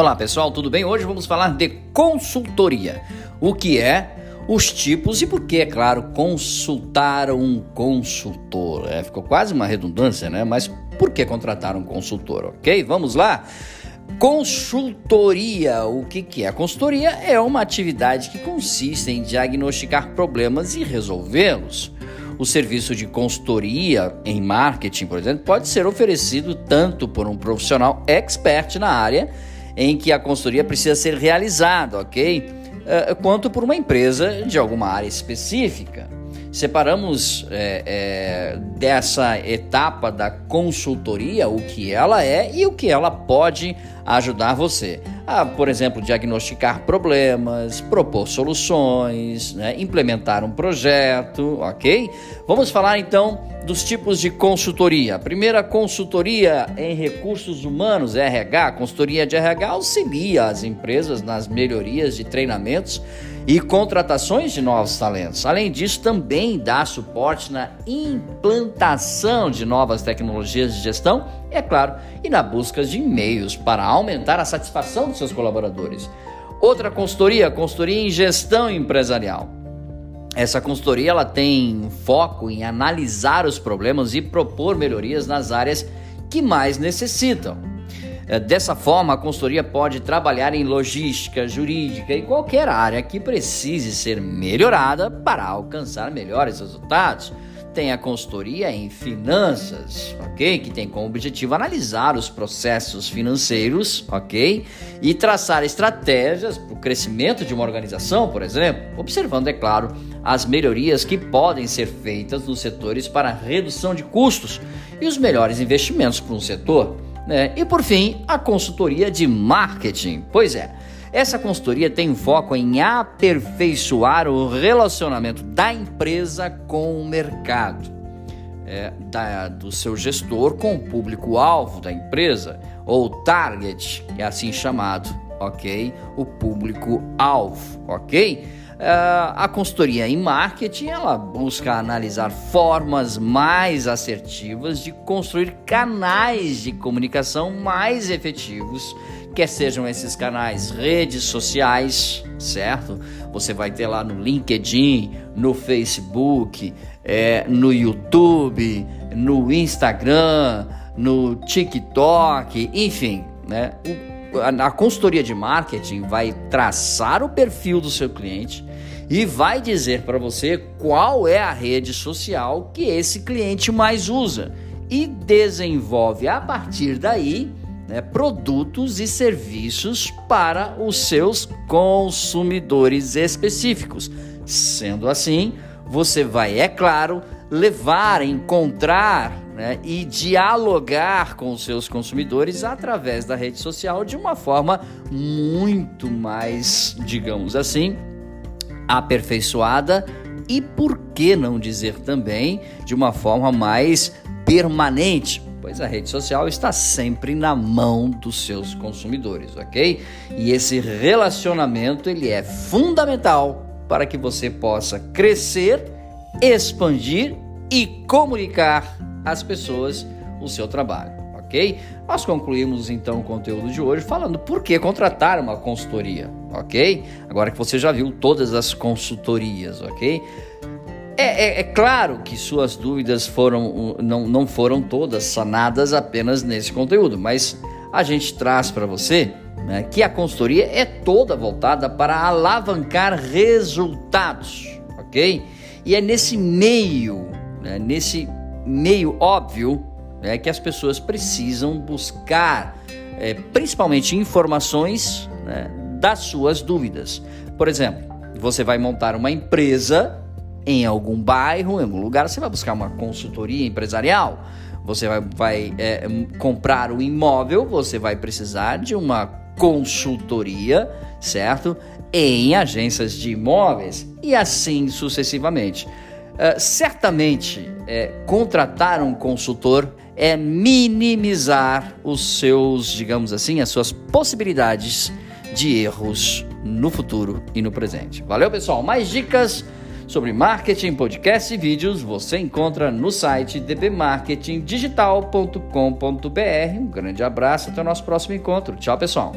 Olá pessoal, tudo bem? Hoje vamos falar de consultoria. O que é, os tipos e por que, é claro, consultar um consultor. É, ficou quase uma redundância, né? Mas por que contratar um consultor, ok? Vamos lá? Consultoria, o que, que é? Consultoria é uma atividade que consiste em diagnosticar problemas e resolvê-los. O serviço de consultoria em marketing, por exemplo, pode ser oferecido tanto por um profissional expert na área em que a consultoria precisa ser realizada, ok? Uh, quanto por uma empresa de alguma área específica. Separamos é, é, dessa etapa da consultoria o que ela é e o que ela pode ajudar você a, por exemplo, diagnosticar problemas, propor soluções, né, implementar um projeto, ok? Vamos falar então dos tipos de consultoria. A primeira consultoria em recursos humanos, RH, consultoria de RH auxilia as empresas nas melhorias de treinamentos e contratações de novos talentos. Além disso, também dá suporte na implantação de novas tecnologias de gestão, e, é claro, e na busca de meios para aumentar a satisfação dos seus colaboradores. Outra consultoria, consultoria em gestão empresarial. Essa consultoria ela tem foco em analisar os problemas e propor melhorias nas áreas que mais necessitam. É, dessa forma, a consultoria pode trabalhar em logística, jurídica e qualquer área que precise ser melhorada para alcançar melhores resultados. Tem a consultoria em finanças, ok? Que tem como objetivo analisar os processos financeiros, ok? E traçar estratégias para o crescimento de uma organização, por exemplo, observando, é claro, as melhorias que podem ser feitas nos setores para redução de custos e os melhores investimentos para um setor. Né? E por fim, a consultoria de marketing. Pois é, essa consultoria tem foco em aperfeiçoar o relacionamento da empresa com o mercado, é, da, do seu gestor com o público-alvo da empresa, ou target, é assim chamado, ok? O público-alvo, ok? Uh, a consultoria em marketing ela busca analisar formas mais assertivas de construir canais de comunicação mais efetivos, quer sejam esses canais redes sociais, certo? Você vai ter lá no LinkedIn, no Facebook, é, no YouTube, no Instagram, no TikTok, enfim, né? A consultoria de marketing vai traçar o perfil do seu cliente e vai dizer para você qual é a rede social que esse cliente mais usa e desenvolve a partir daí né, produtos e serviços para os seus consumidores específicos. Sendo assim, você vai, é claro, levar, encontrar né, e dialogar com os seus consumidores através da rede social de uma forma muito mais, digamos assim, aperfeiçoada e, por que não dizer também, de uma forma mais permanente, pois a rede social está sempre na mão dos seus consumidores, ok? E esse relacionamento ele é fundamental para que você possa crescer, expandir e comunicar às pessoas o seu trabalho ok? Nós concluímos então o conteúdo de hoje falando por que contratar uma consultoria, ok? Agora que você já viu todas as consultorias, ok? É, é, é, claro que suas dúvidas foram não, não foram todas sanadas apenas nesse conteúdo, mas a gente traz para você né, que a consultoria é toda voltada para alavancar resultados, ok? E é nesse meio, né, nesse meio óbvio é que as pessoas precisam buscar, é, principalmente informações né, das suas dúvidas. Por exemplo, você vai montar uma empresa em algum bairro, em algum lugar, você vai buscar uma consultoria empresarial. Você vai, vai é, comprar um imóvel, você vai precisar de uma consultoria, certo? Em agências de imóveis e assim sucessivamente. Uh, certamente, é, contratar um consultor é minimizar os seus, digamos assim, as suas possibilidades de erros no futuro e no presente. Valeu, pessoal? Mais dicas Sobre marketing, podcast e vídeos você encontra no site dbmarketingdigital.com.br. Um grande abraço, até o nosso próximo encontro. Tchau, pessoal.